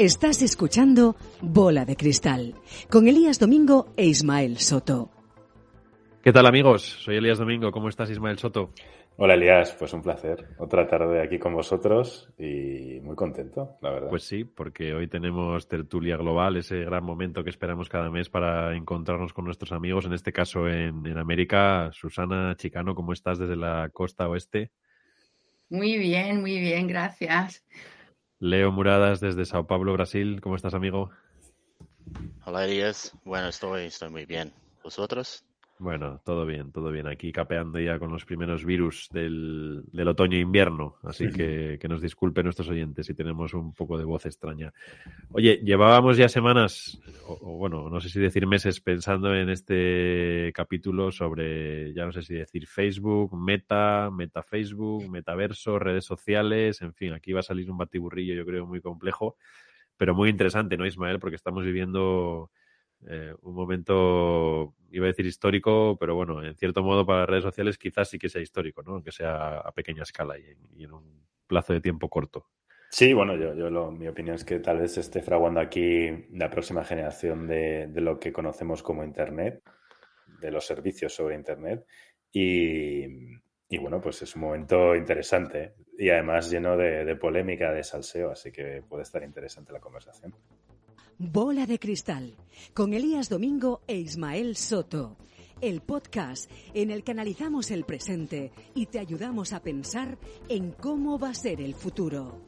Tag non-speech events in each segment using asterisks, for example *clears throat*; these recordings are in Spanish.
Estás escuchando Bola de Cristal con Elías Domingo e Ismael Soto. ¿Qué tal amigos? Soy Elías Domingo. ¿Cómo estás Ismael Soto? Hola Elías, pues un placer. Otra tarde aquí con vosotros y muy contento, la verdad. Pues sí, porque hoy tenemos tertulia global, ese gran momento que esperamos cada mes para encontrarnos con nuestros amigos, en este caso en, en América. Susana Chicano, ¿cómo estás desde la costa oeste? Muy bien, muy bien, gracias. Leo Muradas desde Sao Paulo, Brasil. ¿Cómo estás, amigo? Hola, Elías. Bueno, estoy, estoy muy bien. ¿Vosotros? Bueno, todo bien, todo bien. Aquí capeando ya con los primeros virus del, del otoño e invierno. Así que que nos disculpen nuestros oyentes si tenemos un poco de voz extraña. Oye, llevábamos ya semanas, o, o, bueno, no sé si decir meses, pensando en este capítulo sobre, ya no sé si decir Facebook, Meta, Meta Facebook, Metaverso, redes sociales, en fin, aquí va a salir un batiburrillo, yo creo, muy complejo, pero muy interesante, ¿no, Ismael? Porque estamos viviendo eh, un momento, iba a decir histórico, pero bueno, en cierto modo para las redes sociales quizás sí que sea histórico, ¿no? Aunque sea a pequeña escala y en, un plazo de tiempo corto. Sí, bueno, yo, yo lo, mi opinión es que tal vez esté fraguando aquí la próxima generación de, de, lo que conocemos como Internet, de los servicios sobre Internet. Y, y bueno, pues es un momento interesante y además lleno de polémica, de salseo, así que puede estar interesante la conversación. Bola de Cristal, con Elías Domingo e Ismael Soto. El podcast en el que analizamos el presente y te ayudamos a pensar en cómo va a ser el futuro.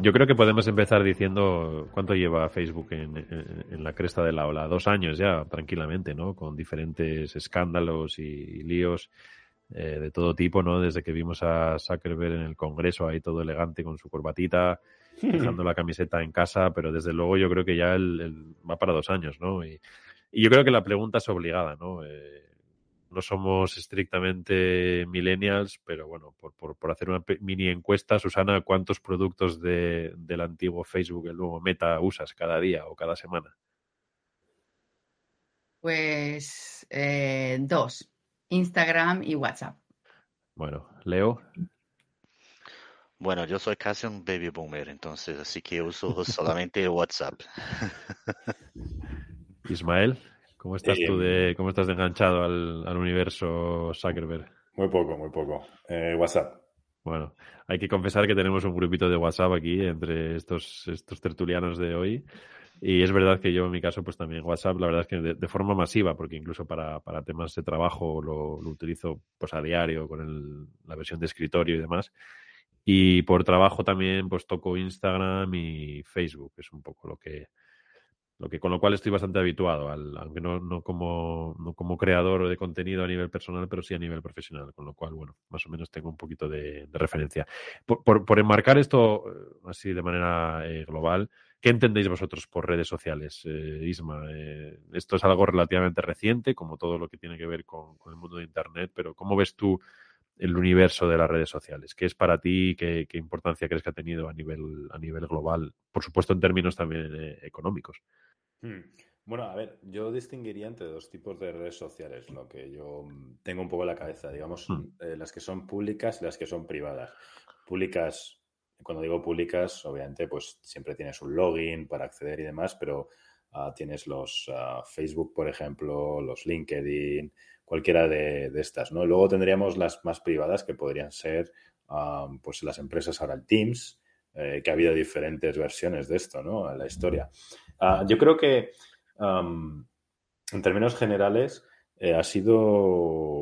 Yo creo que podemos empezar diciendo cuánto lleva Facebook en, la cresta de la ola. Dos años ya, tranquilamente, ¿no? Con diferentes escándalos y, y líos eh, de todo tipo, ¿no? Desde que vimos a Zuckerberg en el Congreso ahí todo elegante con su corbatita, *laughs* dejando *laughs* la camiseta en casa, pero desde luego yo creo que ya el, el va para dos años, ¿no? Y, y, yo creo que la pregunta es obligada, ¿no? Eh, no somos estrictamente millennials, pero bueno, por, por, por, hacer una mini encuesta, Susana, ¿cuántos productos de, del antiguo Facebook, el nuevo Meta, usas cada día o cada semana? Pues eh, dos, Instagram y WhatsApp. Bueno, Leo. Bueno, yo soy casi un baby boomer, entonces así que uso *laughs* solamente WhatsApp. Ismael, ¿cómo estás eh, tú de cómo estás de enganchado al, al, universo Zuckerberg? Muy poco, muy poco. Eh, WhatsApp. Bueno, hay que confesar que tenemos un grupito de WhatsApp aquí entre estos, estos tertulianos de hoy. Y es verdad que yo en mi caso, pues también WhatsApp, la verdad es que de, de forma masiva, porque incluso para, para temas de trabajo lo, lo, utilizo pues a diario con el, la versión de escritorio y demás. Y por trabajo también pues toco Instagram y Facebook, es un poco lo que, lo que con lo cual estoy bastante habituado, al, aunque no, no, como, no como creador de contenido a nivel personal, pero sí a nivel profesional, con lo cual, bueno, más o menos tengo un poquito de, referencia. Por, por, enmarcar esto así de manera eh, global, ¿qué entendéis vosotros por redes sociales, eh, Isma? Eh, esto es algo relativamente reciente, como todo lo que tiene que ver con, con el mundo de Internet, pero ¿cómo ves tú el universo de las redes sociales? ¿Qué es para ti? ¿Qué, qué importancia crees que ha tenido a nivel, a nivel global? Por supuesto, en términos también eh, económicos. Hmm. Bueno, a ver, yo distinguiría entre dos tipos de redes sociales, lo que yo tengo un poco en la cabeza, digamos, hmm. eh, las que son públicas y las que son privadas. Públicas, cuando digo públicas, obviamente, pues siempre tienes un login para acceder y demás, pero uh, tienes los uh, Facebook, por ejemplo, los LinkedIn, cualquiera de, de, estas, ¿no? Luego tendríamos las más privadas que podrían ser, um, pues las empresas ahora el Teams, eh, que ha habido diferentes versiones de esto, ¿no? En la historia. Uh, yo creo que, um, en términos generales, eh, ha sido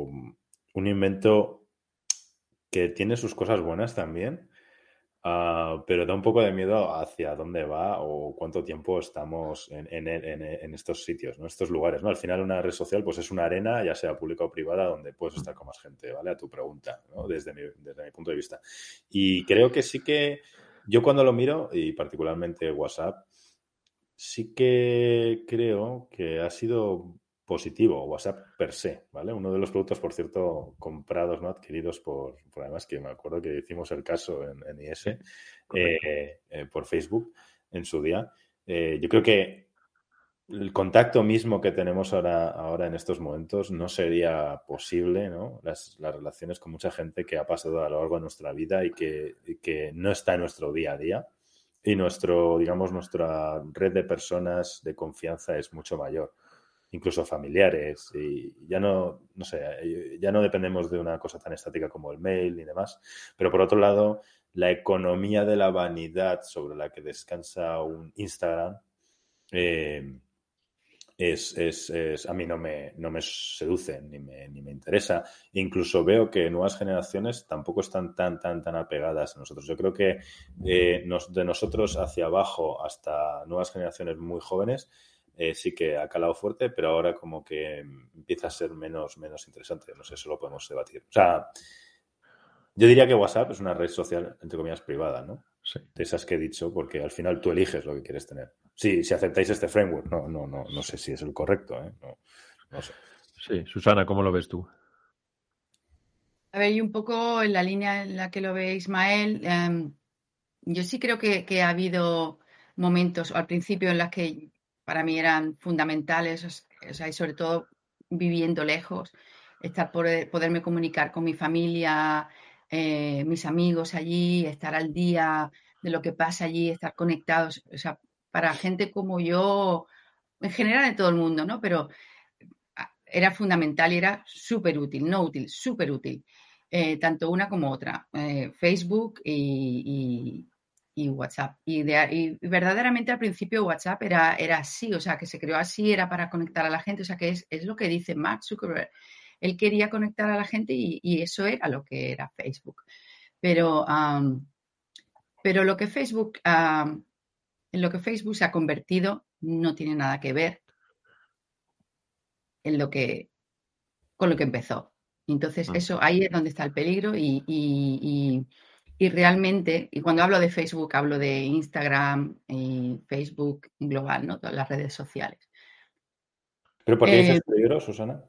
un invento que tiene sus cosas buenas también, Uh, pero da un poco de miedo hacia dónde va o cuánto tiempo estamos en, en, en, estos sitios, ¿no? estos lugares. ¿no? Al final una red social pues es una arena, ya sea pública o privada, donde puedes estar con más gente, ¿vale? A tu pregunta, ¿no? desde mi punto de vista. Y creo que sí que yo cuando lo miro, y particularmente WhatsApp, sí que creo que ha sido positivo, WhatsApp per se, ¿vale? Uno de los productos, por cierto, comprados, ¿no? Adquiridos por, por además que me acuerdo que hicimos el caso en, en IS, eh, eh, por Facebook en su día. Eh, yo creo que el contacto mismo que tenemos ahora, ahora en estos momentos no sería posible, ¿no? Las, las, relaciones con mucha gente que ha pasado a lo largo de nuestra vida y que, y que no está en nuestro día a día y nuestro, digamos, nuestra red de personas de confianza es mucho mayor, incluso familiares, y ya no, no sé, ya no dependemos de una cosa tan estática como el mail y demás, pero por otro lado, la economía de la vanidad sobre la que descansa un Instagram eh, es, es, es, a mí no me, no me seduce ni me, ni me interesa. Incluso veo que nuevas generaciones tampoco están tan, tan, tan apegadas a nosotros. Yo creo que eh, nos, de nosotros hacia abajo hasta nuevas generaciones muy jóvenes eh, sí que ha calado fuerte, pero ahora como que empieza a ser menos, menos interesante. No sé, eso lo podemos debatir. O sea, yo diría que WhatsApp es una red social, entre comillas, privada, ¿no? Sí. De esas que he dicho, porque al final tú eliges lo que quieres tener. Sí, si aceptáis este framework, no, no, no, no sé si es el correcto, ¿eh? no, no sé. Sí, Susana, ¿cómo lo ves tú? A ver, y un poco en la línea en la que lo ve Ismael, eh, yo sí creo que, que, ha habido momentos al principio en los que para mí eran fundamentales, o sea, y sobre todo viviendo lejos, estar por poderme comunicar con mi familia, eh, mis amigos allí, estar al día de lo que pasa allí, estar conectados, o sea, para gente como yo, en general en todo el mundo, ¿no? Pero ah, era fundamental y era súper útil, no útil, súper útil, eh, tanto una como otra, eh, Facebook y, y, WhatsApp. Y, de, y, verdaderamente al principio WhatsApp era, era así, o sea, que se creó así, era para conectar a la gente, o sea, que es, es lo que dice Mark Zuckerberg él quería conectar a la gente y, y eso era lo que era Facebook. Pero, um, pero lo que Facebook, um, en lo que Facebook se ha convertido no tiene nada que ver en lo que, con lo que empezó. Entonces, eso ahí es donde está el peligro y, y, y, realmente, y cuando hablo de Facebook, hablo de Instagram y Facebook global, ¿no? Todas las redes sociales. ¿Pero por qué dices eh, peligro, Susana?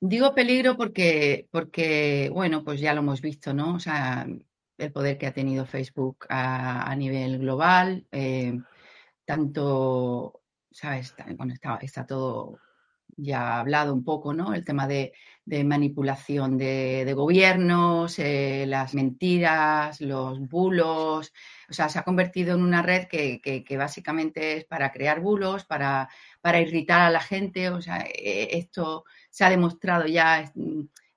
Digo peligro porque, porque, bueno, pues ya lo hemos visto, ¿no? O sea, el poder que ha tenido Facebook a, a nivel global, eh, tanto, ¿sabes? Bueno, está, está, todo ya hablado un poco, ¿no? El tema de, de manipulación de, de gobiernos, eh, las mentiras, los bulos, o sea, se ha convertido en una red que, que, básicamente es para crear bulos, para, para, irritar a la gente, o sea, e, esto se ha demostrado ya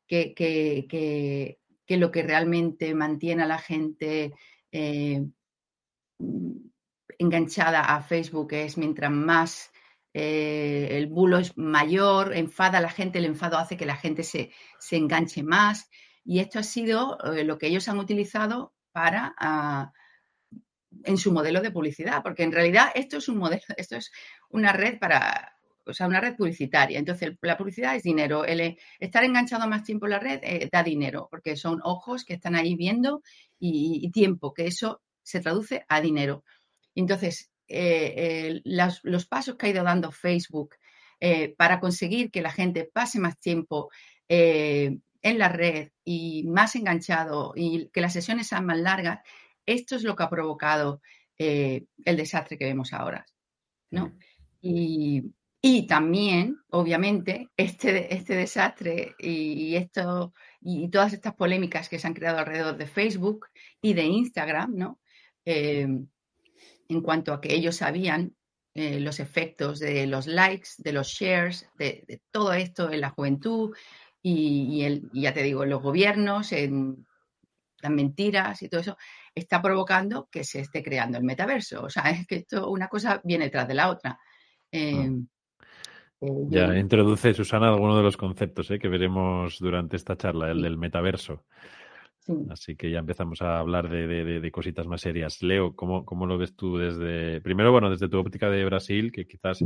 que, que, lo que realmente mantiene a la gente eh, enganchada a Facebook es mientras más eh, el bulo es mayor, enfada a la gente, el enfado hace que la gente se, se enganche más. Y esto ha sido eh, lo que ellos han utilizado para uh, en su modelo de publicidad, porque en realidad esto es un modelo, *laughs* esto es una red para, o sea, una red publicitaria. Entonces, la publicidad es dinero. El estar enganchado más tiempo en la red eh, da dinero, porque son ojos que están ahí viendo y, y tiempo, que eso se traduce a dinero. Entonces, eh, eh, las, los pasos que ha ido dando Facebook eh, para conseguir que la gente pase más tiempo en la red y más enganchado y que las sesiones sean más largas, esto es lo que ha provocado el desastre que vemos ahora. ¿no? Y, y también, obviamente, este, este desastre y, y, esto, y todas estas polémicas que se han creado alrededor de Facebook y de Instagram, ¿no? Eh, en cuanto a que ellos sabían eh, los efectos de los likes, de los shares, de, de todo esto en la juventud y, y, el, y, ya te digo, en los gobiernos, en las mentiras y todo eso, está provocando que se esté creando el metaverso. O sea, *laughs* es que esto, una cosa viene tras de la otra. Eh, eh, ya yo... introduce, Susana, algunos de los conceptos eh, que veremos durante esta charla, el sí. del metaverso. Sí. Así que ya empezamos a hablar de, de, de, cositas más serias. Leo, ¿cómo, ¿cómo, lo ves tú desde, primero, bueno, desde tu óptica de Brasil, que quizás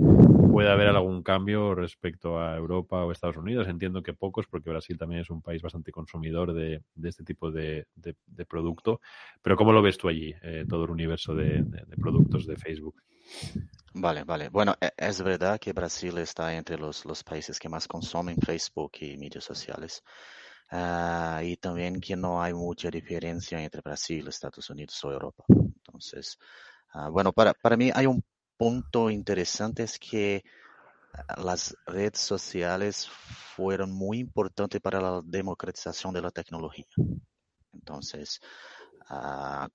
pueda haber algún cambio respecto a Europa o Estados Unidos? Entiendo que pocos, porque Brasil también es un país bastante consumidor de, este tipo de, producto. Pero ¿cómo lo ves tú allí, eh, todo el universo de, productos de Facebook? Vale, vale. Bueno, e, es verdad que Brasil está entre los, los países que más consumen Facebook y medios sociales. Uh, y también que no hay mucha diferencia entre Brasil, Estados Unidos o Europa. Entonces, uh, bueno, para, para mí hay un punto interesante es que las redes sociales fueron muy importantes para la democratización de la tecnología. Entonces, uh,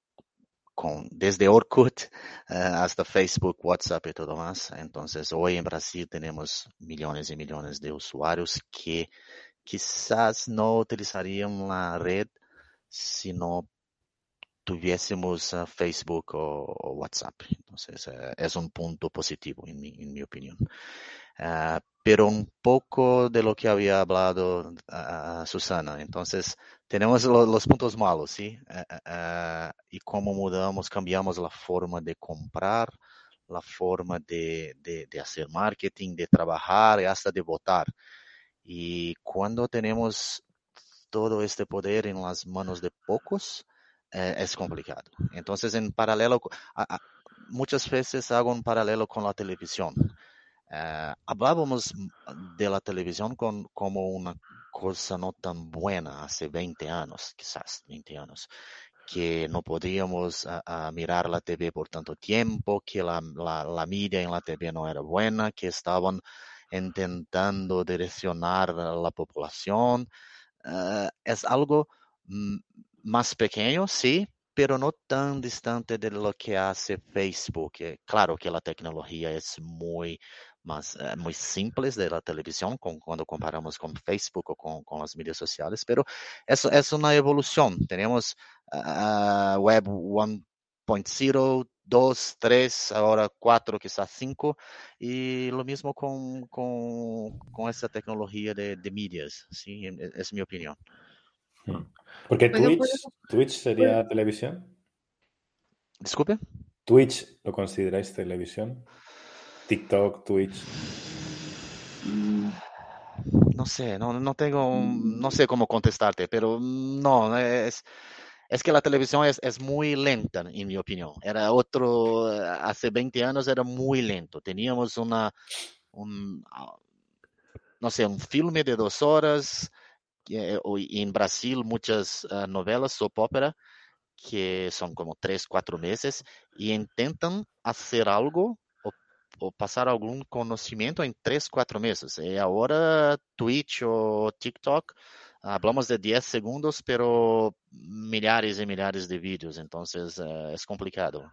con, desde Orkut *laughs* hasta Facebook, WhatsApp y todo más. Entonces, hoy en Brasil tenemos millones y millones de usuarios que quizás no utilizarían la red si no tuviésemos uh, Facebook o, WhatsApp. Entonces, uh, es un punto positivo en mi, en mi opinión. Uh, pero un poco de lo que había hablado Susana. Entonces, tenemos lo, los puntos malos, ¿sí? y cómo mudamos, cambiamos la forma de comprar, la forma de, de, de hacer marketing, de trabajar y hasta de votar. Y cuando tenemos todo este poder en las manos de pocos, eh, es complicado. Entonces, en paralelo, muchas veces hago un paralelo con la televisión. Uh, hablábamos de la televisión como una cosa no tan buena hace 20 años, quizás 20 años, que no podíamos mirar la TV por tanto tiempo, que la, la, la, media en la TV no era buena, que estaban intentando direccionar a la población. es algo más pequeño, sí, pero no tan distante de lo que hace Facebook. Claro que la tecnología es muy más, uh, muy simples de la televisión con, cuando comparamos con Facebook o con, con las medios sociales, pero eso es una evolución. Tenemos uh, Web 1.0, 2, 3, ahora 4, quizás 5, y lo mismo con, con, con esta tecnología de, de medias, ¿sí? es, es mi opinión. Porque Twitch, Twitch sería televisión. Disculpe. Twitch, ¿lo consideráis televisión? TikTok, Twitch. Mm, no sé, no, no tengo, no sé cómo contestarte, pero no, es, es que la televisión es, es, muy lenta, en mi opinión. Era otro, hace 20 años era muy lento. Teníamos una, un, no sé, un filme de dos horas, eh, en Brasil muchas uh, novelas, soap opera, que son como tres, cuatro meses, y intentan hacer algo o pasar algum conhecimento em três, quatro meses. E agora Twitch ou TikTok, hablamos de 10 segundos, pero milhares e milhares de vídeos, então uh, é complicado.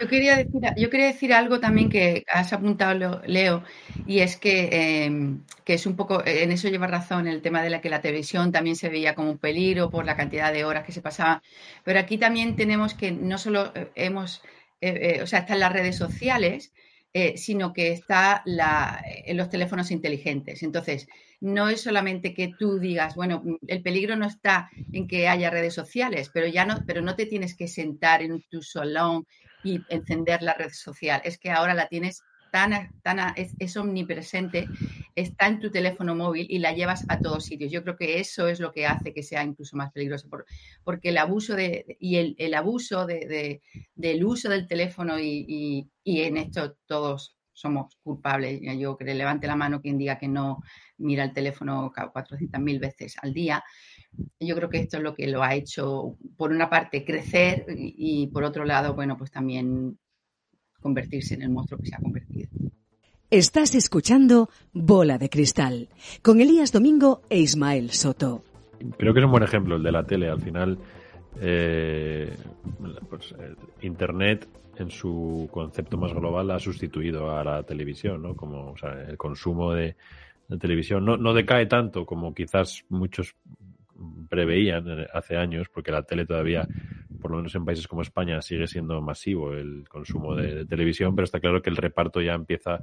Yo quería, decir, yo quería decir algo también que has apuntado, Leo, y es que, eh, que, es un poco, en eso lleva razón, el tema de la que la televisión también se veía como un peligro por la cantidad de horas que se pasaban, pero aquí también tenemos que no solo eh, hemos eh, eh, o sea, está en las redes sociales, eh, sino que está la, en los teléfonos inteligentes. Entonces, no es solamente que tú digas, bueno, el peligro no está en que haya redes sociales, pero ya no, pero no te tienes que sentar en tu salón y encender la red social. Es que ahora la tienes tan, tan es, omnipresente, está en tu teléfono móvil y la llevas a todos sitios. Yo creo que eso es lo que hace que sea incluso más peligroso, por, porque el abuso de, y el, abuso de, de, del uso del teléfono y, en esto todos somos culpables. Yo que levante la mano quien diga que no mira el teléfono 400.000 veces al día. Yo creo que esto es lo que lo ha hecho, por una parte, crecer y, y por otro lado, bueno, pues también convertirse en el monstruo que se ha convertido. Estás escuchando Bola de Cristal con Elías Domingo e Ismael Soto. Creo que es un buen ejemplo el de la tele. Al final, eh, pues, eh, Internet en su concepto más global ha sustituido a la televisión, ¿no? Como o sea, el consumo de, televisión no, no decae tanto como quizás muchos preveían hace años, porque la tele todavía, por lo menos en países como España, sigue siendo masivo el consumo de televisión, pero está claro que el reparto ya empieza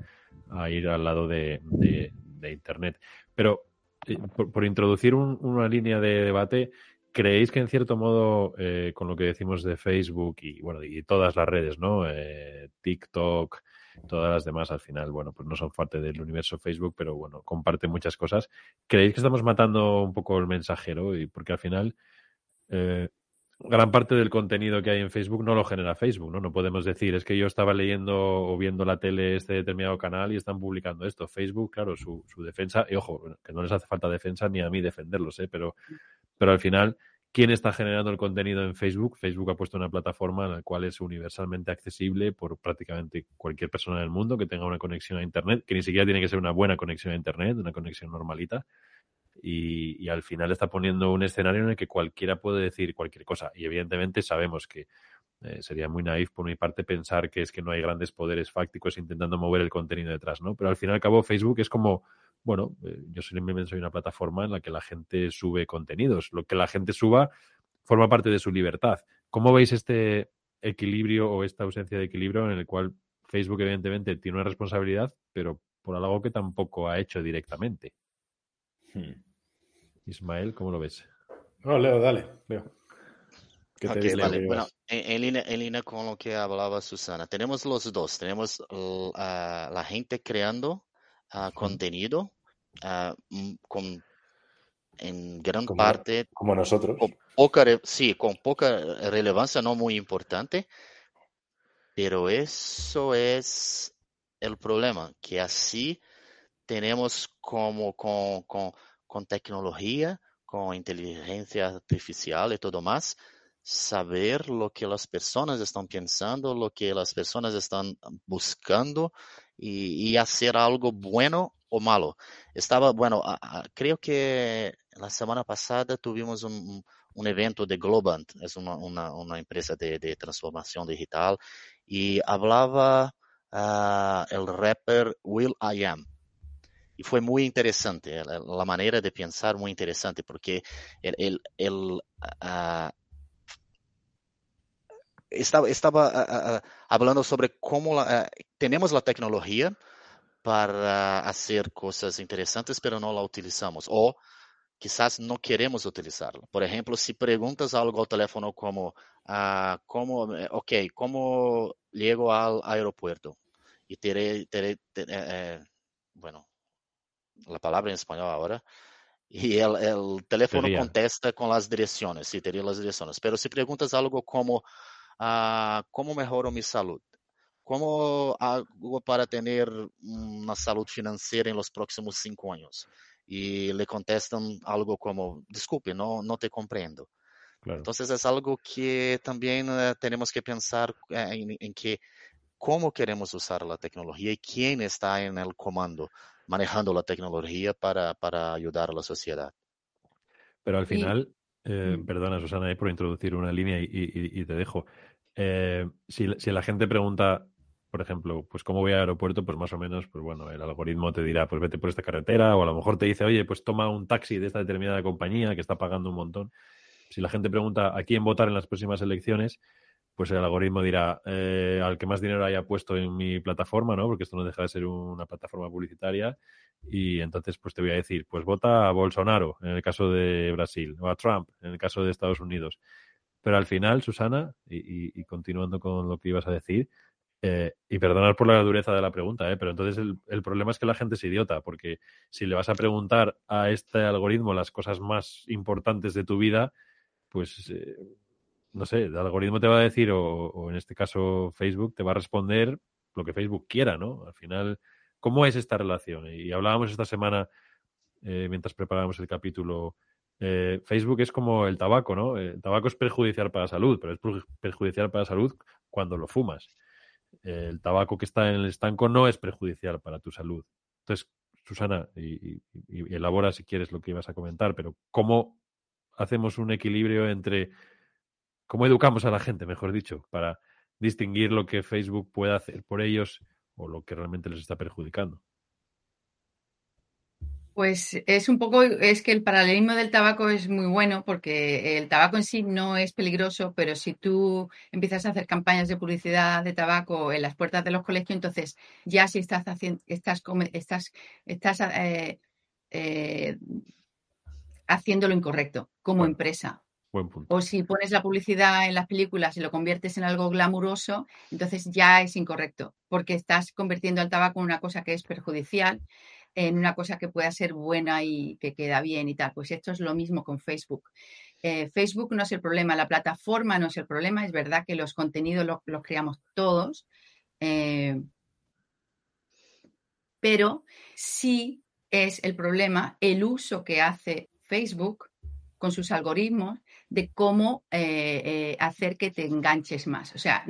a ir al lado de, de, Internet. Pero eh, por, introducir un, una línea de debate, ¿creéis que en cierto modo, eh, con lo que decimos de Facebook y bueno, y todas las redes, ¿no? Eh, TikTok, todas las demás al final, bueno, pues no son parte del universo Facebook, pero bueno, comparten muchas cosas. ¿Creéis que estamos matando un poco el mensajero? Y porque al final, eh, gran parte del contenido que hay en Facebook no lo genera Facebook, ¿no? No podemos decir, es que yo estaba leyendo o viendo la tele este determinado canal y están publicando esto. Facebook, claro, su, su defensa, y ojo, que no les hace falta defensa ni a mí defenderlos, ¿eh? Pero, pero al final quién está generando el contenido en Facebook. Facebook ha puesto una plataforma en la cual es universalmente accesible por prácticamente cualquier persona del mundo que tenga una conexión a Internet, que ni siquiera tiene que ser una buena conexión a Internet, una conexión normalita. Y, al final está poniendo un escenario en el que cualquiera puede decir cualquier cosa. Y evidentemente sabemos que eh, sería muy naif por mi parte pensar que es que no hay grandes poderes fácticos intentando mover el contenido detrás, ¿no? Pero al fin y al cabo Facebook es como, bueno, eh, yo simplemente soy una plataforma en la que la gente sube contenidos. Lo que la gente suba forma parte de su libertad. ¿Cómo veis este equilibrio o esta ausencia de equilibrio en el cual Facebook evidentemente tiene una responsabilidad, pero por algo que tampoco ha hecho directamente? Hmm. Ismael, ¿cómo lo ves? No, Leo, dale, Leo. Bueno, en, línea, con lo que hablaba Susana, tenemos los dos. Tenemos la gente creando contenido con, en gran parte. Como nosotros. poca, sí, con poca relevancia, no muy importante. Pero eso es el problema, que así tenemos como con, con, con tecnología, con inteligencia artificial y todo más, saber lo que las personas están pensando, lo que las personas están buscando y, hacer algo bueno o malo. Estaba, bueno, creo que la semana pasada tuvimos un, evento de Globant, es una, empresa de, transformación digital, y hablaba ah, el rapper Will I Am. Y fue muy interesante, la, manera de pensar muy interesante, porque el, el, ah, estaba, estaba ah, ah, ah, hablando sobre cómo tenemos la tecnología para hacer cosas interesantes, pero no la utilizamos. O quizás no queremos utilizarla. Por ejemplo, si preguntas algo al teléfono como, ¿cómo, eh, ok, ¿cómo llego al aeropuerto? Y te, eh, eh, bueno, la palabra en español ahora, y el, el teléfono contesta con las direcciones, sí, te las direcciones. Pero si preguntas algo como, ah, ¿cómo mejoro mi salud? ¿Cómo hago para tener una salud financiera en los próximos cinco años? Y le contestan algo como, disculpe, no, no te comprendo. Entonces es algo que también eh, tenemos que pensar eh, en, en, que cómo queremos usar la tecnología y quién está en el comando manejando la tecnología para, para ayudar a la sociedad. Pero al final, eh, mm. perdona Susana por introducir una línea y, te dejo. Eh, si, si, la gente pregunta, por ejemplo, pues cómo voy al aeropuerto, pues más o menos, pues bueno, el algoritmo te dirá, pues vete por esta carretera, o a lo mejor te dice, oye, pues toma un taxi de esta determinada compañía que está pagando un montón. Si la gente pregunta a quién votar en las próximas elecciones, pues el algoritmo dirá eh, al que más dinero haya puesto en mi plataforma, ¿no? Porque esto no deja de ser una plataforma publicitaria. Y entonces, pues te voy a decir, pues vota a Bolsonaro en el caso de Brasil, o a Trump en el caso de Estados Unidos. Pero al final, Susana, y, continuando con lo que ibas a decir, eh, y perdonar por la dureza de la pregunta, ¿eh? pero entonces el, problema es que la gente es idiota, porque si le vas a preguntar a este algoritmo las cosas más importantes de tu vida, pues eh, no sé, el algoritmo te va a decir, o, en este caso Facebook, te va a responder lo que Facebook quiera, ¿no? Al final, ¿cómo es esta relación? Y hablábamos esta semana, eh, mientras preparábamos el capítulo, eh, Facebook es como el tabaco, ¿no? El tabaco es perjudicial para la salud, pero es perjudicial para la salud cuando lo fumas. el tabaco que está en el estanco no es perjudicial para tu salud. Entonces, Susana, y elabora si quieres lo que ibas a comentar, pero ¿cómo hacemos un equilibrio entre cómo educamos a la gente, mejor dicho, para distinguir lo que Facebook puede hacer por ellos o lo que realmente les está perjudicando. Pues es un poco, es que el paralelismo del tabaco es muy bueno porque el tabaco en sí no es peligroso, pero si tú empiezas a hacer campañas de publicidad de tabaco en las puertas de los colegios, entonces ya si estás haciendo, estás, estás, estás eh, eh, haciendo lo incorrecto como empresa. O si pones la publicidad en las películas y lo conviertes en algo glamuroso, entonces ya es incorrecto, porque estás convirtiendo al tabaco en una cosa que es perjudicial, en una cosa que pueda ser buena y que queda bien y tal. Pues esto es lo mismo con Facebook. Eh, Facebook no es el problema, la plataforma no es el problema, es verdad que los contenidos los, creamos todos, eh, pero sí es el problema el uso que hace Facebook con sus algoritmos de cómo eh, eh, hacer que te enganches más. O sea,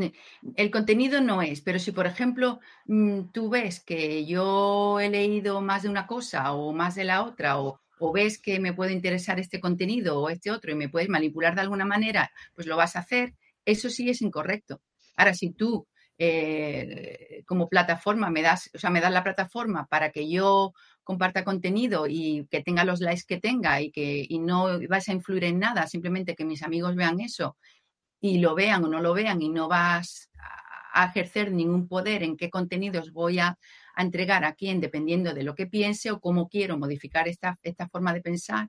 el contenido no es, pero si por ejemplo mm, tú ves que yo he leído más de una cosa o más de la otra o, ves que me puede interesar este contenido o este otro y me puedes manipular de alguna manera, pues lo vas a hacer, eso sí es incorrecto. Ahora, si tú eh, como plataforma me das, o sea, me das la plataforma para que yo comparta contenido y que tenga los likes que tenga y que y no vas a influir en nada, simplemente que mis amigos vean eso y lo vean o no lo vean y no vas a ejercer ningún poder en qué contenidos voy a, entregar a quién dependiendo de lo que piense o cómo quiero modificar esta, esta forma de pensar,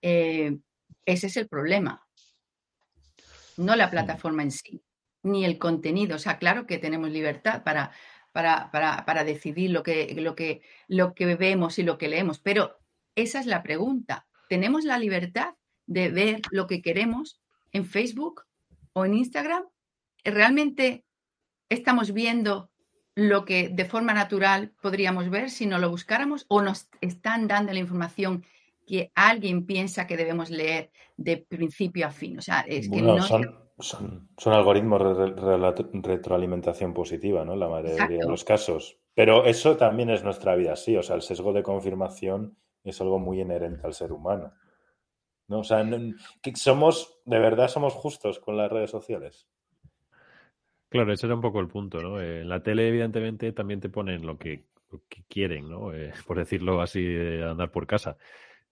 eh, ese es el problema. No la plataforma en sí, ni el contenido. O sea, claro que tenemos libertad para, para, para, para decidir lo que, lo, que, lo que vemos y lo que leemos, pero esa es la pregunta. ¿Tenemos la libertad de ver lo que queremos en Facebook o en Instagram? ¿Realmente estamos viendo lo que de forma natural podríamos ver si no lo buscáramos o nos están dando la información que alguien piensa que debemos leer de principio a fin. O sea, es que no... son, son, algoritmos de retroalimentación positiva, ¿no? La mayoría de los casos. Pero eso también es nuestra vida, sí. O sea, el sesgo de confirmación es algo muy inherente al ser humano. ¿no? O sea, que somos, de verdad somos justos con las redes sociales. Claro, ese era un poco el punto, ¿no? Eh, en la tele, evidentemente, también te ponen lo que, quieren, ¿no? Eh, *laughs* por decirlo así, de andar por casa.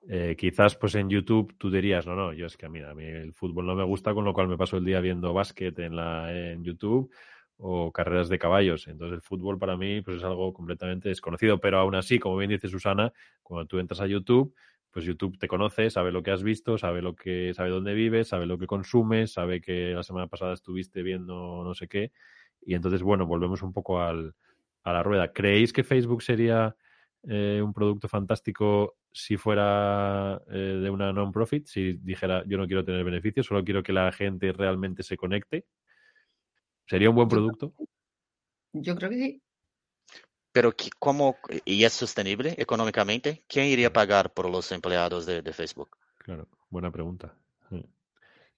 Eh, quizás, pues en YouTube tú dirías, no, no, yo es que mira, a mí el fútbol no me gusta, con lo cual me paso el día viendo básquet en, la, en YouTube o carreras de caballos. Entonces el fútbol para mí pues es algo completamente desconocido, pero aún así, como bien dice Susana, cuando tú entras a YouTube, pues YouTube te conoce, sabe lo que has visto, sabe lo que, sabe dónde vives, sabe lo que consumes, sabe que la semana pasada estuviste viendo no sé qué. Y entonces, bueno, volvemos un poco al, a la rueda. ¿Creéis que Facebook sería eh, un producto fantástico si fuera eh, de una non-profit? Si dijera, yo no quiero tener beneficios, solo quiero que la gente realmente se conecte. ¿Sería un buen producto? Yo creo que sí. Pero como, y es sostenible económicamente, ¿quién iría a pagar por los empleados de, Facebook? Claro, buena pregunta.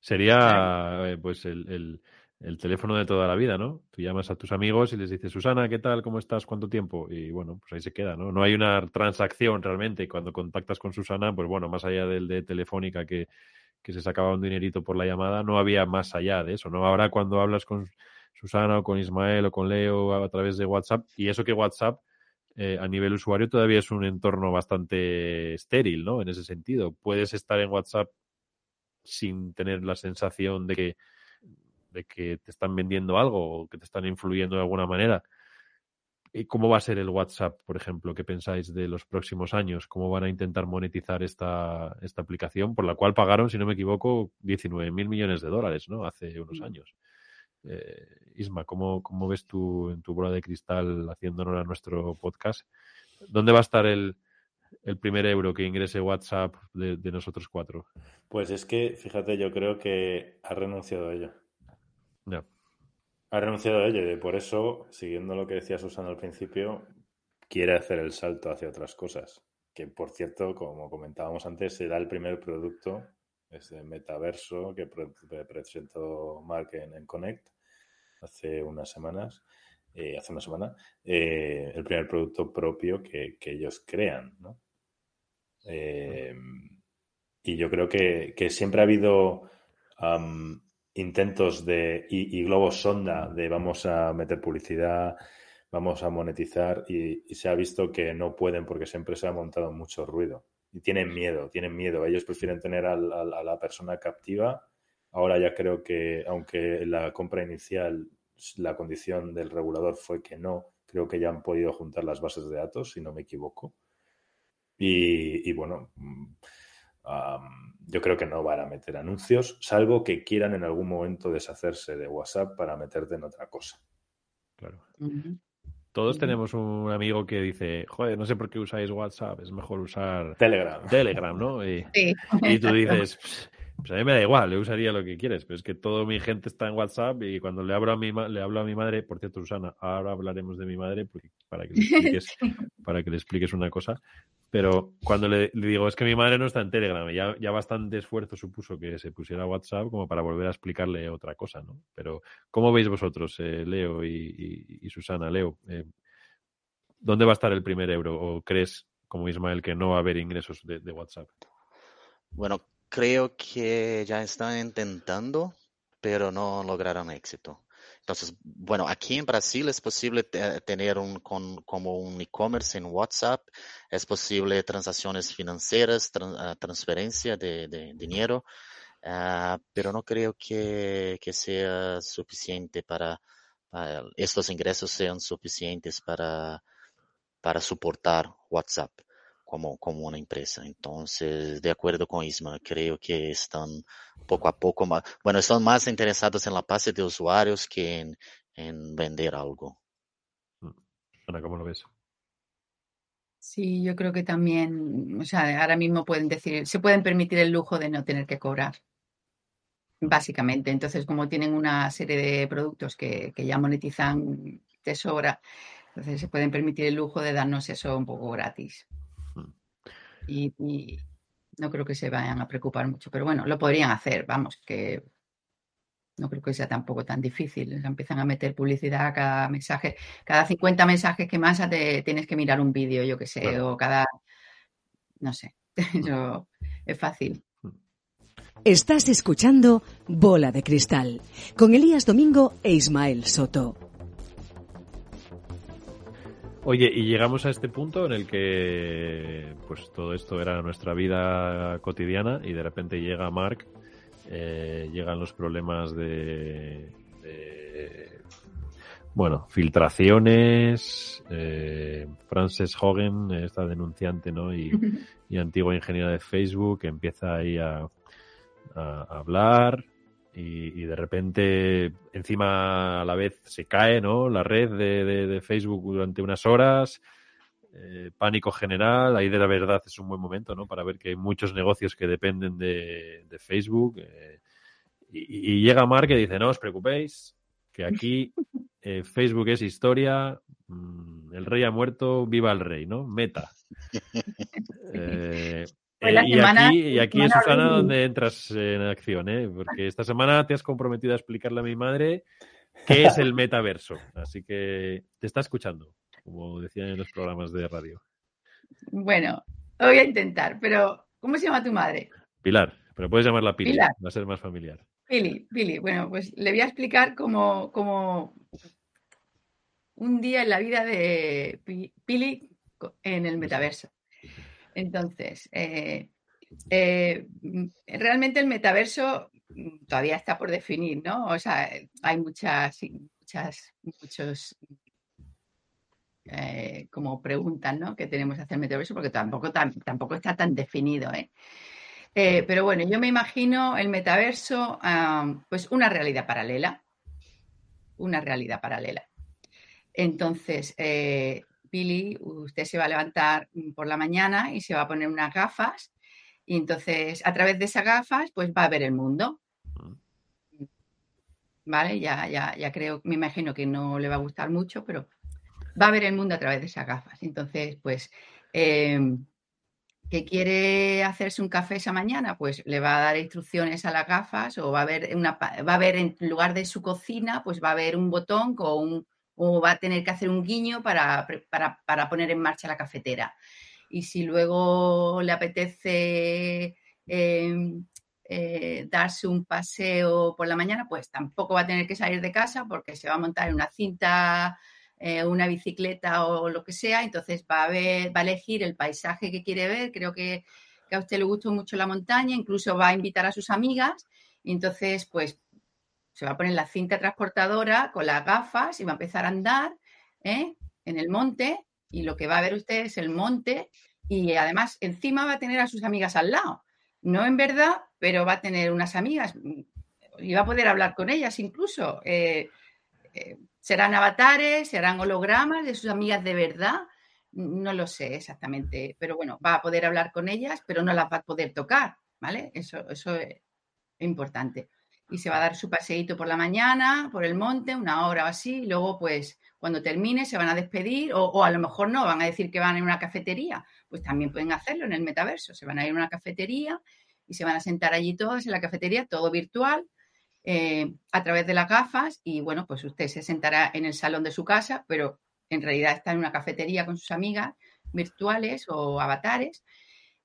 Sería eh, pues el, el, teléfono de toda la vida, ¿no? Tú llamas a tus amigos y les dices, Susana, ¿qué tal? ¿Cómo estás? ¿Cuánto tiempo? Y bueno, pues ahí se queda, ¿no? No hay una transacción realmente. Cuando contactas con Susana, pues bueno, más allá del de Telefónica que, que se sacaba un dinerito por la llamada, no había más allá de eso, ¿no? Ahora cuando hablas con Susana o con Ismael o con Leo a, través de WhatsApp. Y eso que WhatsApp eh, a nivel usuario todavía es un entorno bastante estéril, ¿no? En ese sentido. Puedes estar en WhatsApp sin tener la sensación de que, de que te están vendiendo algo o que te están influyendo de alguna manera. ¿Y cómo va a ser el WhatsApp, por ejemplo? ¿Qué pensáis de los próximos años? ¿Cómo van a intentar monetizar esta, esta aplicación por la cual pagaron, si no me equivoco, 19 mil millones de dólares, ¿no? Hace unos mm. años. Eh, Isma, ¿cómo, ¿cómo, ves tú en tu bola de cristal haciendo honor a nuestro podcast? ¿Dónde va a estar el, el primer euro que ingrese WhatsApp de, nosotros cuatro? Pues es que, fíjate, yo creo que ha renunciado a ello. Ya. Ha renunciado a ello y por eso, siguiendo lo que decía Susana al principio, quiere hacer el salto hacia otras cosas. Que, por cierto, como comentábamos antes, será el primer producto ese metaverso que presentó Mark en, Connect hace unas semanas, eh, hace una semana, eh, el primer producto propio que, ellos crean, ¿no? Eh, y yo creo que, siempre ha habido intentos de, y, globos sonda de vamos a meter publicidad, vamos a monetizar y, y, se ha visto que no pueden porque siempre se ha montado mucho ruido y tienen miedo, tienen miedo. Ellos prefieren tener a la persona captiva. Ahora ya creo que, aunque la compra inicial, la condición del regulador fue que no, creo que ya han podido juntar las bases de datos, si no me equivoco. Y, bueno, mm, yo creo que no van a meter anuncios, salvo que quieran en algún momento deshacerse de WhatsApp para meterte en otra cosa. Claro. Todos tenemos un amigo que dice, joder, no sé por qué usáis WhatsApp, es mejor usar Telegram. Telegram, ¿no? Y, *laughs* y tú dices, pues a mí me da igual, le usaría lo que quieres, pero es que toda mi gente está en WhatsApp y cuando le hablo a mi, le hablo a mi madre, por cierto, Susana, ahora hablaremos de mi madre para que le *laughs* expliques, para que le expliques una cosa, pero cuando le, digo, es que mi madre no está en Telegram, ya, ya bastante esfuerzo supuso que se pusiera WhatsApp como para volver a explicarle otra cosa, ¿no? Pero, ¿cómo veis vosotros, eh, Leo y, Susana? Leo, eh, ¿dónde va a estar el primer euro? ¿O crees, como Ismael que no va a haber ingresos de, de WhatsApp? Bueno, creo que ya están intentando, pero no lograron éxito. Entonces, bueno, aquí en Brasil es posible tener un, con, como un e-commerce en WhatsApp, es posible transacciones financieras, ah, transferencia de, dinero, uh, pero no creo que, que sea suficiente para, para, estos ingresos sean suficientes para, para soportar WhatsApp como, como una empresa. Entonces, de acuerdo con Isma, creo que están poco a poco más, bueno, están más interesados en la base de usuarios que en, en vender algo. Mm. Ana, ¿cómo lo ves? Sí, yo creo que también, o sea, ahora mismo pueden decir, se pueden permitir el lujo de no tener que cobrar, básicamente. Entonces, como tienen una serie de productos que, que ya monetizan de sobra, entonces se pueden permitir el lujo de darnos eso un poco gratis y, no creo que se vayan a preocupar mucho, pero bueno, lo podrían hacer, vamos, que no creo que sea tampoco tan difícil. Empiezan a meter publicidad a cada mensaje, cada 50 mensajes que más te tienes que mirar un vídeo, yo que sé, o cada, no sé, *laughs* eso es fácil. Estás escuchando Bola de Cristal con Elías Domingo e Ismael Soto. Oye, y llegamos a este punto en el que pues todo esto era nuestra vida cotidiana y de repente llega Mark, eh, llegan los problemas de, bueno, filtraciones, eh, Frances Hogan, esta denunciante ¿no? y, *laughs* y antigua ingeniera de Facebook, empieza ahí a, a hablar, y, de repente encima a la vez se cae ¿no? la red de, Facebook durante unas horas, eh, pánico general, ahí de la verdad es un buen momento ¿no? para ver que hay muchos negocios que dependen de, Facebook eh, y, llega Mark y dice no os preocupéis que aquí eh, Facebook es historia, mm, el rey ha muerto, viva el rey, ¿no? Meta. *laughs* Eh, y, aquí, y aquí es Susana donde entras en acción, ¿eh? porque esta semana te has comprometido a explicarle a mi madre qué es el metaverso. Así que te está escuchando, como decían en los programas de radio. Bueno, lo voy a intentar, pero ¿cómo se llama tu madre? Pilar, pero puedes llamarla Pili, va a ser más familiar. Pili, Pili, bueno, pues le voy a explicar cómo, cómo un día en la vida de Pili en el metaverso. Entonces, eh, eh, realmente el metaverso todavía está por definir, ¿no? O sea, hay muchas, muchas, muchos eh, como preguntas, ¿no? Que tenemos hacia el metaverso, porque tampoco, tampoco está tan definido, ¿eh? pero bueno, yo me imagino el metaverso, pues una realidad paralela, una realidad paralela. Entonces, Pili, usted se va a levantar mm, por la mañana y se va a poner unas gafas y entonces a través de esas gafas pues va a ver el mundo. ¿Vale? Ya, ya, ya creo, me imagino que no le va a gustar mucho, pero va a ver el mundo a través de esas gafas. Entonces, pues, em, ¿que quiere hacerse un café esa mañana? Pues le va a dar instrucciones a las gafas o va a ver una, va a ver en lugar de su cocina, pues va a ver un botón con un, o va a tener que hacer un guiño para, poner en marcha la cafetera. Y si luego le apetece em, eh, darse un paseo por la mañana, pues tampoco va a tener que salir de casa porque se va a montar en una cinta, eh, una bicicleta o lo que sea. Entonces va a, ver, va a elegir el paisaje que quiere ver. Creo que, que a usted le gustó mucho la montaña, incluso va a invitar a sus amigas. Entonces, pues se va a poner la cinta transportadora con las gafas y va a empezar a andar ¿eh? en el monte y lo que va a ver usted es el monte y además encima va a tener a sus amigas al lado. No en verdad, pero va a tener unas amigas y va a poder hablar con ellas incluso. Eh, eh, serán avatares, serán hologramas de sus amigas de verdad. No lo sé exactamente, pero bueno, va a poder hablar con ellas, pero no las va a poder tocar, ¿vale? Eso, eso es importante y se va a dar su paseíto por la mañana, por el monte, una hora o así, y luego pues cuando termine se van a despedir o, a lo mejor no, van a decir que van a una cafetería, pues también pueden hacerlo en el metaverso, se van a ir a una cafetería y se van a sentar allí todos en la cafetería, todo virtual, eh, a través de las gafas y bueno, pues usted se sentará en el salón de su casa, pero en realidad está en una cafetería con sus amigas virtuales o avatares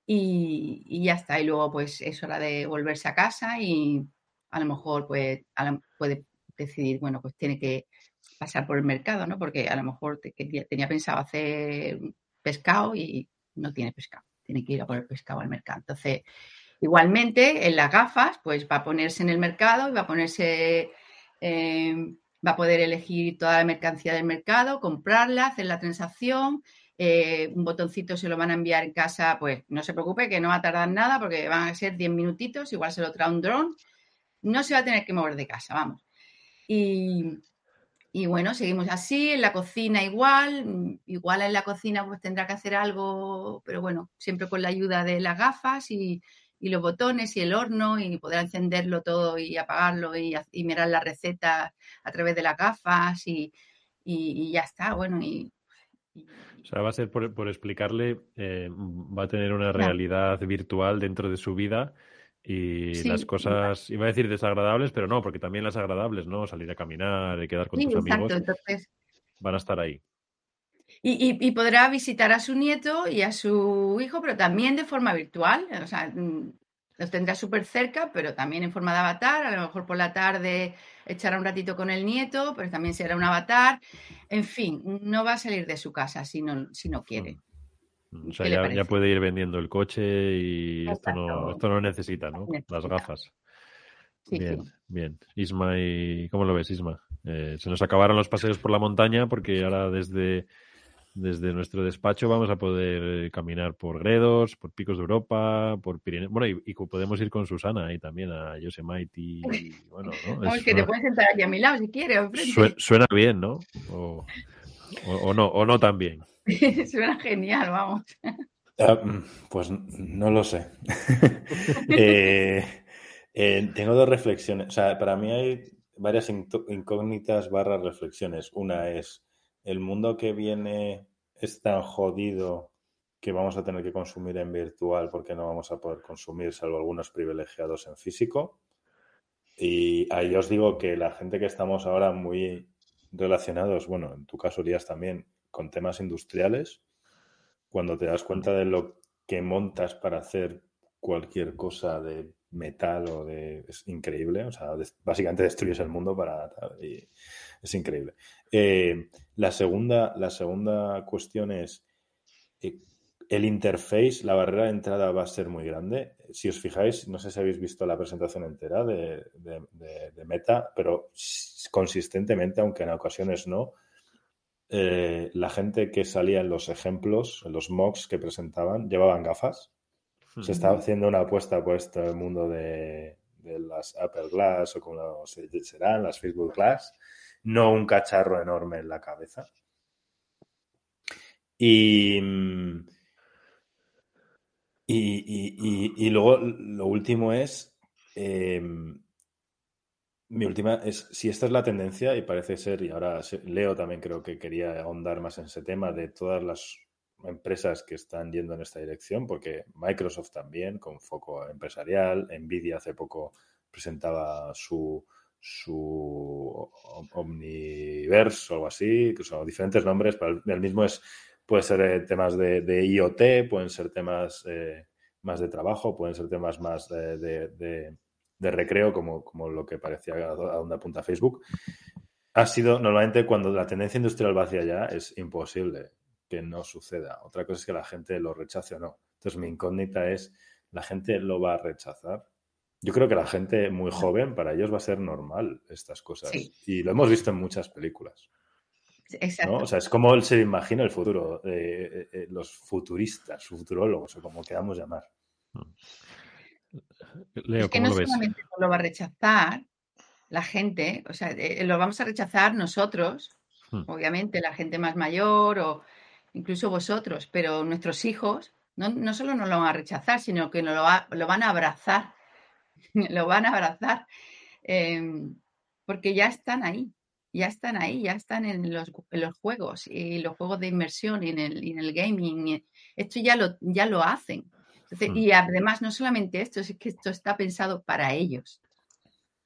y, ya está. Y luego pues es hora de volverse a casa y a lo mejor pues puede decidir, bueno, pues tiene que pasar por el mercado, ¿no? Porque a lo mejor tenía pensado hacer pescado y no tiene pescado, tiene que ir a por el pescado al mercado. Entonces, igualmente, en las gafas, pues va a ponerse en el mercado y va a ponerse, eh, va a poder elegir toda la mercancía del mercado, comprarla, hacer la transacción. Eh, un botoncito se lo van a enviar en casa, pues no se preocupe que no va a tardar nada porque van a ser 10 minutitos, igual se lo trae un dron, no se va a tener que mover de casa, vamos. Y, y bueno, seguimos así, en la cocina igual, mm, igual en la cocina pues tendrá que hacer algo, pero bueno, siempre con la ayuda de las gafas y, los botones y el horno y poder encenderlo todo y apagarlo y, mirar la receta a través de las gafas y, ya está, bueno, y, o sea, va a ser por, explicarle, eh, va a tener una realidad virtual dentro de su vida y las cosas, iba a decir desagradables, pero no, porque también las agradables, ¿no? Salir a caminar, quedar con tus amigos, van a estar ahí. Y, podrá visitar a su nieto y a su hijo, pero también de forma virtual. O sea, mm, los tendrá súper cerca, pero también en forma de avatar. A lo mejor por la tarde echará un ratito con el nieto, pero también será un avatar. En fin, no va a salir de su casa si no, si no quiere. Mm. O sea, ya, puede ir vendiendo el coche y esto no, esto no necesita, ¿no? Las gafas. bien, bien. Isma, y ¿cómo lo ves, Isma? Eh, se nos acabaron los paseos por la montaña porque ahora desde, desde nuestro despacho vamos a poder eh, caminar por Gredos, por Picos de Europa, por Pirineos. Bueno, y, podemos ir con Susana ahí también a Yosemite. Y, bueno, ¿no? *laughs* Es que te puedes sentar aquí a mi lado si quieres. Suena, bien, ¿no? O, o, no, o no tan bien. *laughs* Suena genial, vamos. Ah, mm, pues no lo sé. *laughs* Eh, eh, tengo dos reflexiones. O sea, para mí hay varias incógnitas barra reflexiones. Una es, el mundo que viene es tan jodido que vamos a tener que consumir en virtual porque no vamos a poder consumir, salvo algunos privilegiados en físico. Y ahí os digo que la gente que estamos ahora muy relacionados, bueno, en tu caso, Díaz, también, con temas industriales, cuando te das cuenta de lo que montas para hacer cualquier cosa de metal o de... es increíble, o sea, básicamente destruyes el mundo para... Y es increíble. Eh, la, segunda, la segunda cuestión es, eh, el interface, la barrera de entrada va a ser muy grande. Si os fijáis, no sé si habéis visto la presentación entera de Meta, pero consistentemente, aunque en ocasiones no, eh, la gente que salía en los ejemplos, en los mocks que presentaban, llevaban gafas. Se estaba haciendo una apuesta por este mundo de, las Apple Glass o como serán, las Facebook Glass, no un cacharro enorme en la cabeza. Y, y, luego lo último es, em, mi última es, si esta es la tendencia, y parece ser, y ahora Leo también creo que quería ahondar más en ese tema, de todas las empresas que están yendo en esta dirección, porque Microsoft también, con foco empresarial, Nvidia hace poco presentaba su, su Omniverse o algo así, que son diferentes nombres, pero el mismo es, puede ser eh, temas de, IoT, pueden ser temas eh, más de trabajo, pueden ser temas más de de recreo, como, como lo que parecía a donde apunta Facebook, ha sido normalmente cuando la tendencia industrial va hacia allá, es imposible que no suceda. Otra cosa es que la gente lo rechace o no. Entonces, mi incógnita es, ¿la gente lo va a rechazar? Yo creo que la gente muy joven, para ellos va a ser normal estas cosas. Y lo hemos visto en muchas películas. Exacto. O sea, es como él se imagina el futuro, eh, eh, los futuristas, futurólogos, o como queramos llamar. Es que no solamente lo va a rechazar la gente, o sea, eh, lo vamos a rechazar nosotros, hmm. obviamente, la gente más mayor o incluso vosotros, pero nuestros hijos no, no solo no lo van a rechazar, sino que lo, lo van a abrazar, *laughs* lo van a abrazar, em, porque ya están ahí, ya están ahí, ya están en los, los juegos y los juegos de inmersión y en el, en el gaming. Esto ya lo, ya lo hacen. Mm. Y además, no solamente esto, es que esto está pensado para ellos.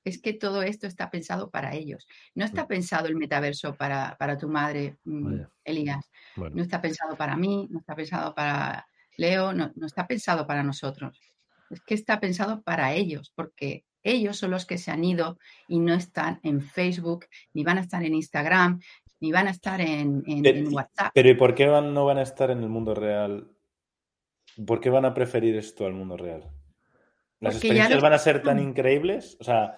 es que todo esto está pensado para ellos. No está mm. pensado el metaverso para, tu madre, mm, Elías. No está pensado para mí, no está pensado para Leo, no, no está pensado para nosotros. Es que está pensado para ellos, porque ellos son los que se han ido y no están en Facebook, ni van a estar en Instagram, ni van a estar en, WhatsApp. Pero ¿y por qué no van a estar en el mundo real? ¿Por qué van a preferir esto al mundo real? ¿Las experiencias van a ser tan increíbles? O sea,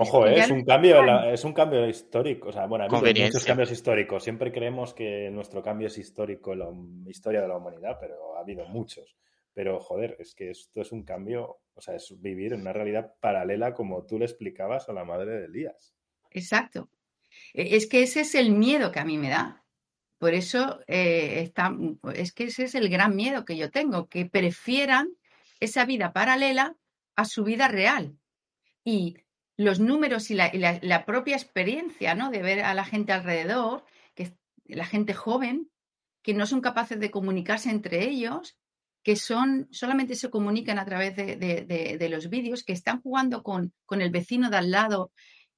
Ojo, eh, es, un cambio, es un cambio histórico. O sea, bueno, ha habido muchos cambios históricos. Siempre creemos que nuestro cambio es histórico en la historia de la humanidad, pero ha habido muchos. Pero, joder, es que esto es un cambio, o sea, es vivir en una realidad paralela como tú le explicabas a la madre de Elías. Exacto. E, es que ese es el miedo que a mí me da. Por eso eh, está, es que ese es el gran miedo que yo tengo, que prefieran esa vida paralela a su vida real. Y los números y la, propia experiencia, ¿no? De ver a la gente alrededor, que la gente joven, que no son capaces de comunicarse entre ellos, que son, solamente se comunican a través de, los vídeos, que están jugando con, el vecino de al lado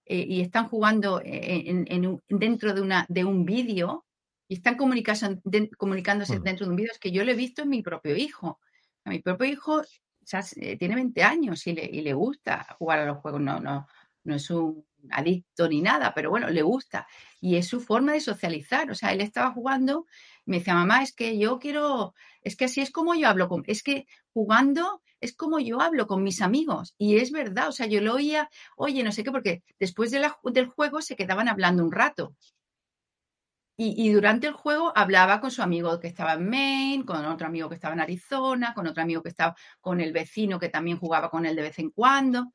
eh, y están jugando en, dentro de, de un vídeo y están comunicándose, comunicándose dentro de un vídeo, es que yo lo he visto en mi propio hijo. A mi propio hijo tiene 20 años y le, y le gusta jugar a los juegos, no, no, no es un adicto ni nada, pero bueno, le gusta. Y es su forma de socializar. O sea, él estaba jugando, me decía, mamá, es que yo quiero, es que así es como yo hablo con, es que jugando es como yo hablo con mis amigos. Y es verdad, o sea, yo lo oía, oye, no sé qué, porque después de del juego se quedaban hablando un rato. Y, durante el juego hablaba con su amigo que estaba en Maine, con otro amigo que estaba en Arizona, con otro amigo que estaba con el vecino que también jugaba con él de vez en cuando.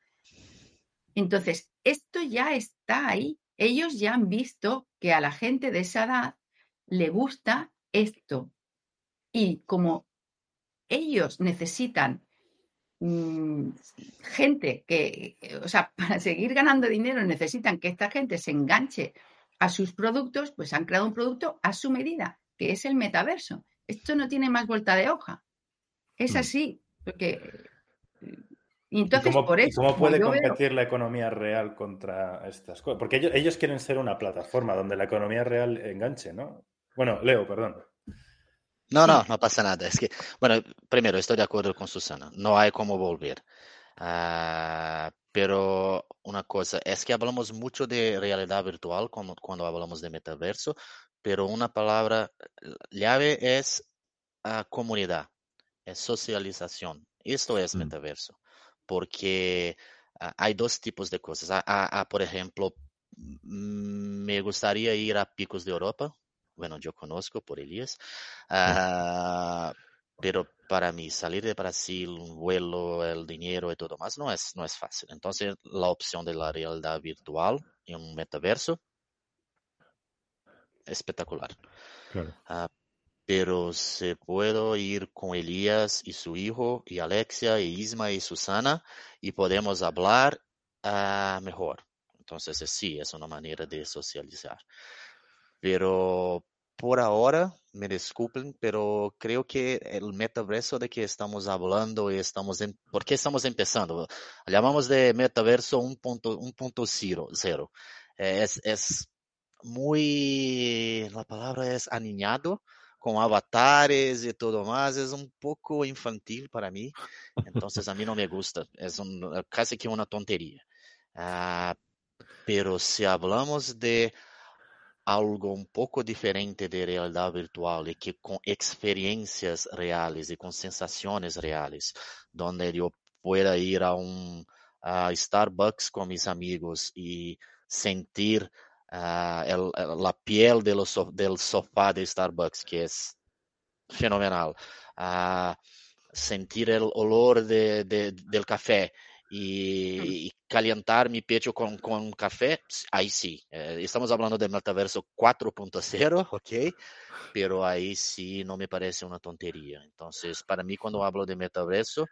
Entonces, esto ya está ahí. Ellos ya han visto que a la gente de esa edad le gusta esto. Y como ellos necesitan mm, gente que, o sea, *laughs* para seguir ganando dinero necesitan que esta gente se enganche a sus productos, pues han creado un producto a su medida, que es el metaverso. Esto no tiene más vuelta de hoja. Es mm. así, porque... Y entonces, cómo, por eso, ¿cómo puede competir la economía real contra estas cosas? Porque ellos, ellos quieren ser una plataforma donde la economía real enganche, ¿no? Bueno, Leo, perdón. No, no, no pasa nada. Es que, bueno, primero estoy de acuerdo con Susana. No hay cómo volver. Uh, pero una cosa, es que hablamos mucho de realidad virtual cuando, cuando hablamos de metaverso, pero una palabra llave es uh, comunidad, es socialización. Esto es mm. metaverso, porque uh, hay dos tipos de cosas. por ejemplo, me gustaría ir a Picos de Europa. Bueno, yo conozco por Elías. Pero para mí salir de Brasil, un vuelo, el dinero y todo más no es, no es fácil. Entonces la opción de la realidad virtual en un metaverso, espectacular. Ah, pero se puedo ir con Elías y su hijo, y Alexia, y Isma y Susana, y podemos hablar uh, mejor. Entonces sí, es una manera de socializar. Pero por ahora, me disculpen, pero creo que el metaverso de que estamos hablando y estamos en, ¿por qué estamos empezando? Llamamos de metaverso 1.0. Es, es muy, la palabra es aniñado, con avatares y todo más, es un poco infantil para mí, entonces a mí no me gusta, es un, casi que una tontería. Uh, pero si hablamos de algo um pouco diferente de realidade virtual e que com experiências reais e com sensações reais, onde eu pueda ir a um a Starbucks com mis amigos e sentir uh, el, la piel de los, del sofá de Starbucks, que é fenomenal. Uh, sentir el olor de, de, del café y, calentar mi pecho con, con café, ahí sí. Eh, estamos hablando de metaverso 4.0, *laughs* ¿ok? Pero ahí sí no me parece una tontería. Entonces, para mí, cuando hablo de metaverso,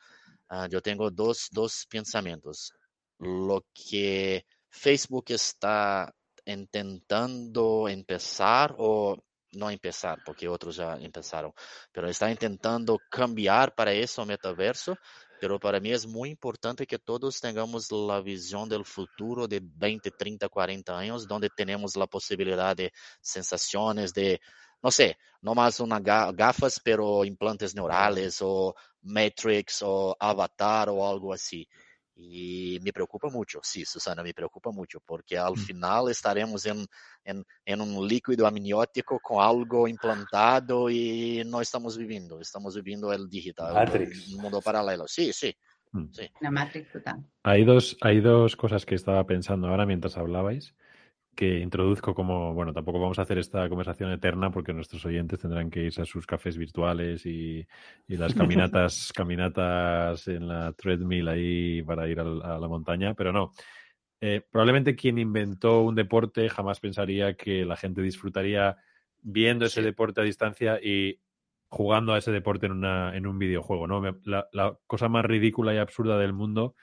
uh, yo tengo dos, dos pensamientos. Lo que Facebook está intentando empezar o no empezar, porque otros ya empezaron, pero está intentando cambiar para eso metaverso pero para mí es muy importante que todos tengamos la visión del futuro de 20, 30, 40 años, donde tenemos la posibilidad de sensaciones, de, no sé, no más unas gafas, pero implantes neurales o Matrix o Avatar o algo así. Y me preocupa mucho, sí, Susana, me preocupa mucho, porque al mm. final estaremos en, en, en, un líquido amniótico con algo implantado y no estamos viviendo, estamos viviendo el digital, Matrix. un mundo paralelo. Sí, sí. Mm. sí. La Matrix total. Hay dos, hay dos cosas que estaba pensando ahora mientras hablabais que introduzco como, bueno, tampoco vamos a hacer esta conversación eterna porque nuestros oyentes tendrán que irse a sus cafés virtuales y, las caminatas, *laughs* caminatas en la treadmill ahí para ir a, la montaña, pero no. Eh, probablemente quien inventó un deporte jamás pensaría que la gente disfrutaría viendo ese deporte a distancia y jugando a ese deporte en, una, en un videojuego, ¿no? La, la cosa más ridícula y absurda del mundo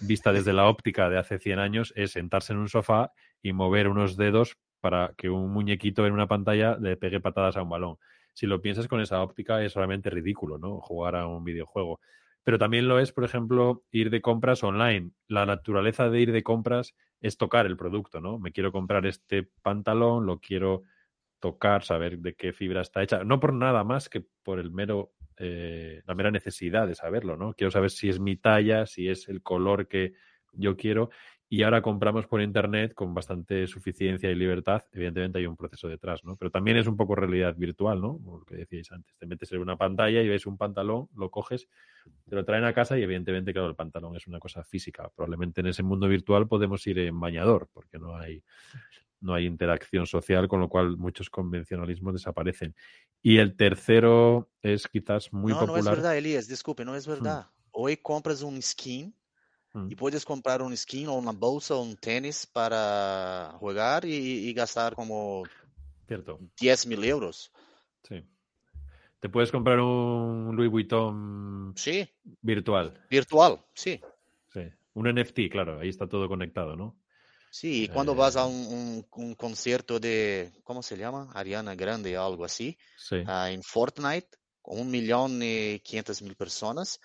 vista desde la óptica de hace 100 años es sentarse en un sofá y mover unos dedos para que un muñequito en una pantalla le pegue patadas a un balón. Si lo piensas con esa óptica es realmente ridículo, ¿no? Jugar a un videojuego. Pero también lo es, por ejemplo, ir de compras online. La naturaleza de ir de compras es tocar el producto, ¿no? Me quiero comprar este pantalón, lo quiero tocar, saber de qué fibra está hecha. No por nada más que por el mero, eh, la mera necesidad de saberlo, ¿no? Quiero saber si es mi talla, si es el color que yo quiero y ahora compramos por internet con bastante suficiencia y libertad. Evidentemente hay un proceso detrás, ¿no? Pero también es un poco realidad virtual, ¿no? Lo que decíais antes. Te metes en una pantalla y ves un pantalón, lo coges, te lo traen a casa y evidentemente, claro, el pantalón es una cosa física. Probablemente en ese mundo virtual podemos ir en bañador porque no hay, no hay interacción social, con lo cual muchos convencionalismos desaparecen. Y el tercero es quizás muy popular. No, es verdad, Elías, disculpe, no es hmm. verdad. Hoy compras un skin y puedes comprar un skin o una bolsa o un tenis para jugar y, gastar como Cierto. 10 mil euros. Sí. Te puedes comprar un Louis Vuitton sí. virtual. Virtual, sí. Sí. Un NFT, claro, ahí está todo conectado, ¿no? Sí, y cuando vas a un, un, concierto de, ¿cómo se llama? Ariana Grande o algo así, sí. uh, en Fortnite, con un millón y quinientas mil personas,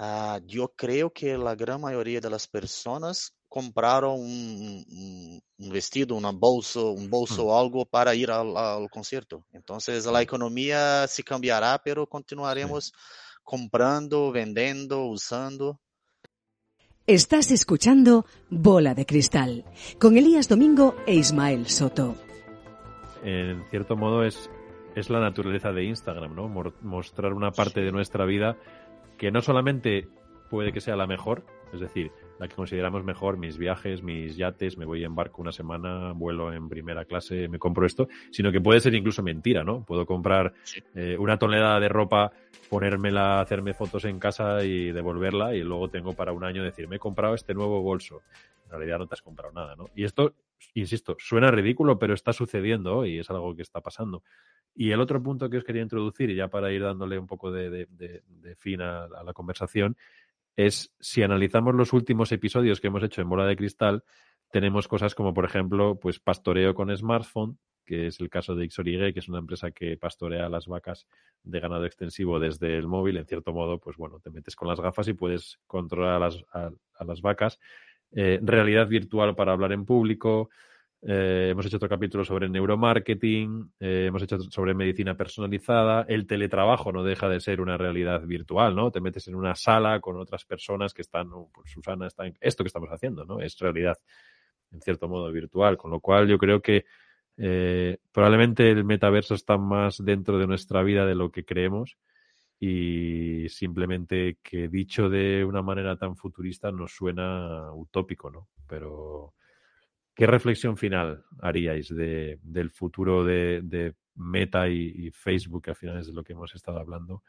Uh, yo creo que la gran mayoría de las personas compraron un, un, un vestido, una bolsa, un bolso o algo para ir al, al, concierto. Entonces la economía se cambiará, pero continuaremos sí. comprando, vendiendo, usando. Estás escuchando Bola de Cristal con Elías Domingo e Ismael Soto. En cierto modo es, es la naturaleza de Instagram, ¿no? Mostrar una parte de nuestra vida que no solamente puede que sea la mejor, es decir, la que consideramos mejor, mis viajes, mis yates, me voy en barco una semana, vuelo en primera clase, me compro esto, sino que puede ser incluso mentira, ¿no? Puedo comprar eh, una tonelada de ropa, ponérmela, hacerme fotos en casa y devolverla y luego tengo para un año decir, me he comprado este nuevo bolso. En realidad no te has comprado nada, ¿no? Y esto, insisto, suena ridículo, pero está sucediendo y es algo que está pasando. Y el otro punto que os quería introducir, y ya para ir dándole un poco de, fin a, la conversación, es si analizamos los últimos episodios que hemos hecho en Bola de Cristal, tenemos cosas como, por ejemplo, pues pastoreo con smartphone, que es el caso de Ixorigue, que es una empresa que pastorea las vacas de ganado extensivo desde el móvil. En cierto modo, pues bueno, te metes con las gafas y puedes controlar a las, a, las vacas. Eh, realidad virtual para hablar en público, eh, hemos hecho otro capítulo sobre neuromarketing, eh, hemos hecho sobre medicina personalizada. El teletrabajo no deja de ser una realidad virtual, ¿no? Te metes en una sala con otras personas que están, pues Susana está en esto que estamos haciendo, ¿no? Es realidad, en cierto modo, virtual. Con lo cual yo creo que probablemente el metaverso está más dentro de nuestra vida de lo que creemos y simplemente que dicho de una manera tan futurista nos suena utópico, ¿no? Pero ¿Qué reflexión final haríais de, del futuro de, de Meta y, y, Facebook, que al final es de lo que hemos estado hablando?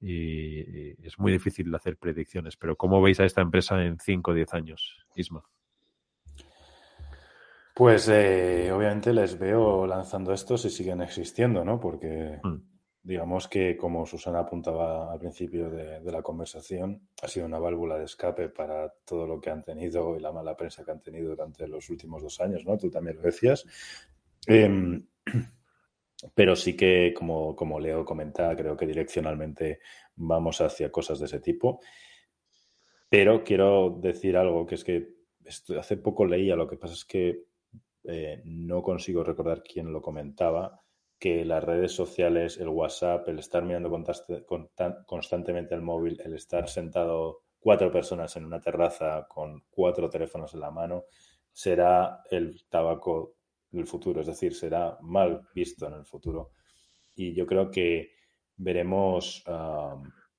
Y, y, es muy difícil hacer predicciones, pero ¿cómo veis a esta empresa en 5 o 10 años, Isma? Pues eh, obviamente les veo lanzando esto si siguen existiendo, ¿no? Porque mm digamos que, como Susana apuntaba al principio de, la conversación, ha sido una válvula de escape para todo lo que han tenido y la mala prensa que han tenido durante los últimos dos años, ¿no? Tú también lo decías. Eh, *clears throat* pero sí que, como, como Leo comentaba, creo que direccionalmente vamos hacia cosas de ese tipo. Pero quiero decir algo, que es que hace poco leía, lo que pasa es que eh, no consigo recordar quién lo comentaba, que las redes sociales, el WhatsApp, el estar mirando constantemente el móvil, el estar sentado cuatro personas en una terraza con cuatro teléfonos en la mano, será el tabaco del futuro, es decir, será mal visto en el futuro. Y yo creo que veremos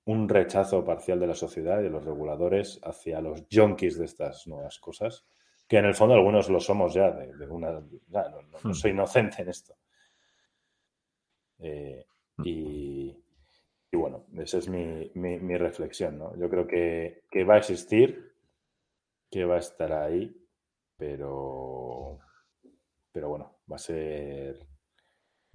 un rechazo parcial de la sociedad y de los reguladores hacia los junkies de estas nuevas cosas, que en el fondo algunos lo somos ya, de, una, no, hmm. soy inocente en esto. Eh, hmm. y, bueno, esa es mi, reflexión. ¿no? Yo creo que, que, va a existir, que va a estar ahí, pero, pero bueno, va a ser,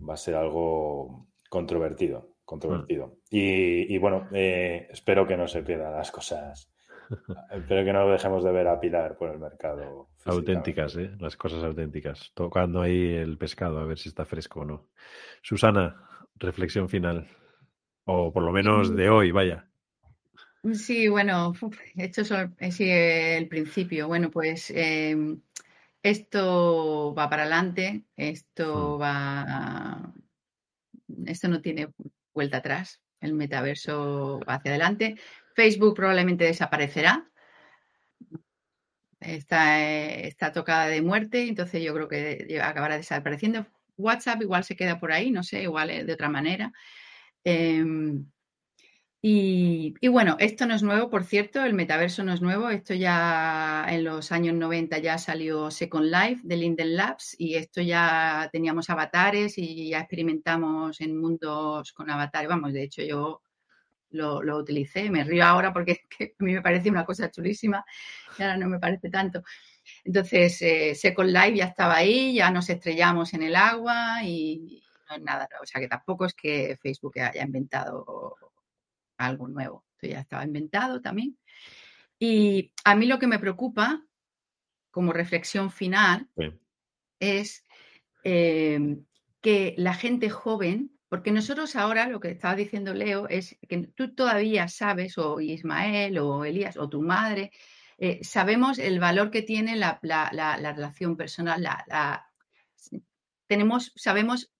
va a ser algo controvertido, controvertido. Mm. Y, bueno, eh, espero que no se pierdan las cosas. *laughs* espero que no dejemos de ver a Pilar por el mercado. Auténticas, ¿eh? Las cosas auténticas. Tocando ahí el pescado a ver si está fresco o no. Susana, reflexión final. O por lo menos de hoy, vaya. Sí, bueno, esto es el principio. Bueno, pues em, esto va para adelante, esto mm. va esto no tiene vuelta atrás. El metaverso va hacia adelante. Facebook probablemente desaparecerá. Está, eh, está tocada de muerte, entonces yo creo que acabará desapareciendo. WhatsApp igual se queda por ahí, no sé, igual de otra manera. Em, y, bueno, esto no es nuevo, por cierto, el metaverso no es nuevo. Esto ya en los años 90 ya salió Second Life de Linden Labs y esto ya teníamos avatares y ya experimentamos en mundos con avatares. Vamos, de hecho yo lo, utilicé, me río ahora porque *laughs* a mí me parece una cosa chulísima y ahora no me parece tanto. Entonces, eh, Second Life ya estaba ahí, ya nos estrellamos en el agua y no es nada, o sea que tampoco es que Facebook haya inventado algo nuevo. Esto ya estaba inventado también. Y a mí lo que me preocupa, como reflexión final, es em, que la gente joven, porque nosotros ahora, lo que estaba diciendo Leo, es que tú todavía sabes, o Ismael, o Elías, o tu madre, eh, sabemos el valor que tiene la, relación personal, tenemos, sabemos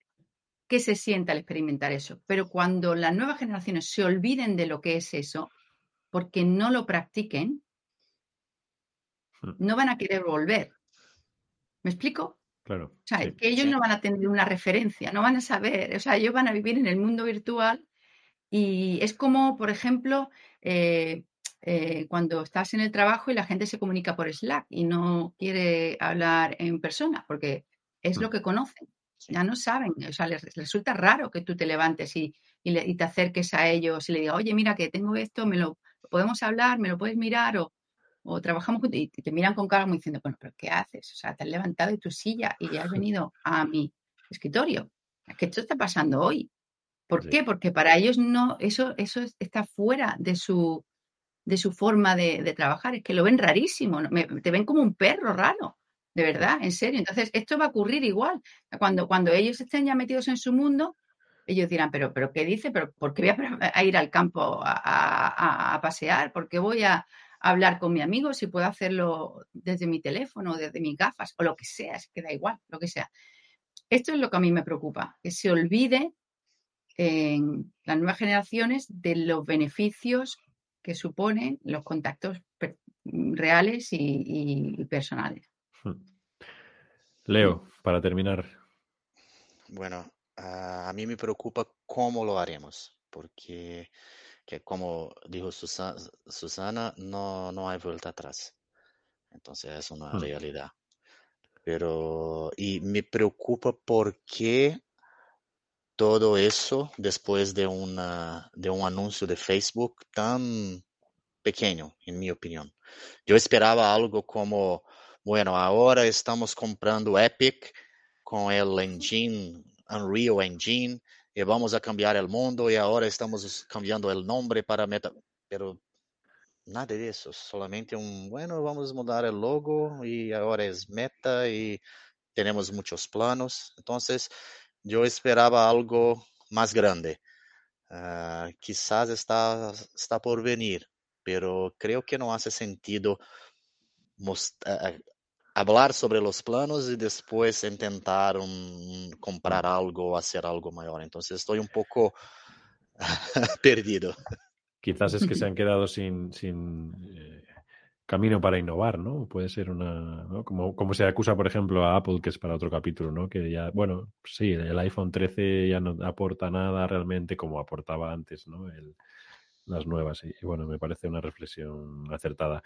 qué se siente al experimentar eso. Pero cuando las nuevas generaciones se olviden de lo que es eso, porque no lo practiquen, hmm. no van a querer volver. ¿Me explico? Claro. O sea, que ellos no van a tener una referencia, no van a saber, o sea, ellos van a vivir en el mundo virtual y es como, por ejemplo, eh, eh, cuando estás en el trabajo y la gente se comunica por Slack y no quiere hablar en persona, porque es lo hmm. que conocen ya no saben, o sea, les, resulta raro que tú te levantes y, te acerques a ellos y le digas, oye, mira que tengo esto, me lo podemos hablar, me lo puedes mirar o, o trabajamos juntos y te miran con cara como diciendo, bueno, pero ¿qué haces? O sea, te has levantado de tu silla y ya has venido a mi escritorio. Es que esto está pasando hoy. ¿Por qué? Porque para ellos no, eso, eso está fuera de su, de su forma de, trabajar. Es que lo ven rarísimo, te ven como un perro raro. De verdad, en serio. Entonces, esto va a ocurrir igual. Cuando, cuando ellos estén ya metidos en su mundo, ellos dirán, pero, pero ¿qué dice? ¿Pero ¿Por qué voy a, *laughs* ir al campo a, pasear? ¿Por qué voy a, hablar con mi amigo si puedo hacerlo desde mi teléfono, desde mis gafas o lo que sea? Es que da igual, lo que sea. Esto es lo que a mí me preocupa, que se olvide en las nuevas generaciones de los beneficios que suponen los contactos reales y personales. Hmm. Leo, para terminar. Bueno, a mí me preocupa cómo lo haremos, porque que como dijo Susana, no, no hay vuelta atrás. Entonces es una hmm. realidad. Pero, y me preocupa porque todo eso, después de, una, de un anuncio de Facebook tan pequeño, en mi opinión. Yo esperaba algo como Bueno, ahora estamos comprando Epic con el engine Unreal Engine y vamos a cambiar el mundo y ahora estamos cambiando el nombre para Meta, pero nada de eso, solamente bueno, vamos mudar el logo y ahora es Meta y tenemos muchos planos. Entonces, yo esperaba algo más grande. Uh, quizás está, está por venir, pero creo que no hace sentido mostrar, hablar sobre los planos y después intentar comprar algo o hacer algo mayor. Entonces estoy un poco *laughs* perdido. Quizás es que se *laughs* han quedado sin, sin eh, camino para innovar, ¿no? Puede ser una, ¿no? Como, como se acusa, por ejemplo, a Apple, que es para otro capítulo, ¿no? Que ya, bueno, sí, el iPhone 13 ya no aporta nada realmente como aportaba antes, ¿no? El, las nuevas. Y, bueno, me parece una reflexión acertada.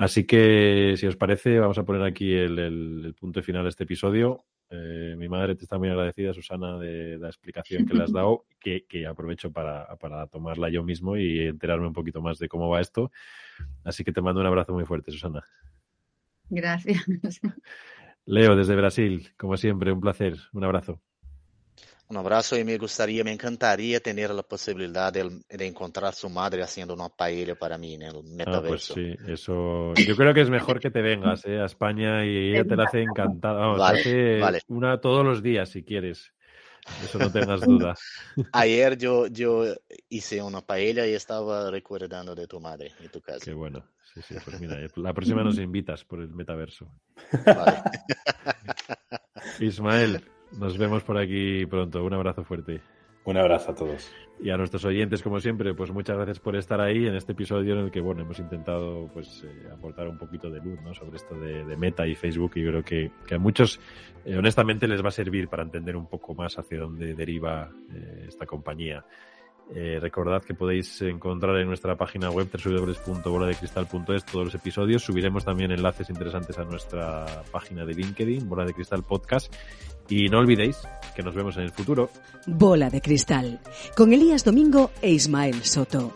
Así que, si os parece, vamos a poner aquí el, el, punto final de este episodio. Eh, mi madre te está muy agradecida, Susana, de la explicación que le has dado, *laughs* que, que aprovecho para, para, tomarla yo mismo y enterarme un poquito más de cómo va esto. Así que te mando un abrazo muy fuerte, Susana. Gracias. Leo, desde Brasil, como siempre, un placer. Un abrazo. Un abrazo y me gustaría, me encantaría tener la posibilidad de, de encontrar su madre haciendo una paella para mí en el metaverso. Ah, pues sí, eso. Yo creo que es mejor que te vengas ¿eh? a España y ella te la hace encantada. Vamos, vale, hace vale. una todos los días si quieres. Eso no tengas duda. *laughs* Ayer yo, yo hice una paella y estaba recordando de tu madre y tu casa. Qué bueno. Sí, sí, pues mira, la *laughs* próxima nos invitas por el metaverso. Vale. *laughs* Ismael, nos vemos por aquí pronto. Un abrazo fuerte. Un abrazo a todos. Y a nuestros oyentes, como siempre, pues muchas gracias por estar ahí en este episodio en el que, bueno, hemos intentado pues eh, aportar un poquito de luz, ¿no? Sobre esto de, de Meta y Facebook y creo que, que a muchos, eh, honestamente, les va a servir para entender un poco más hacia dónde deriva eh, esta compañía. Eh, recordad que podéis encontrar en nuestra página web www.boladecristal.es todos los episodios. Subiremos también enlaces interesantes a nuestra página de LinkedIn, Bola de Cristal Podcast. Y no olvidéis que nos vemos en el futuro. Bola de Cristal, con Elías Domingo e Ismael Soto.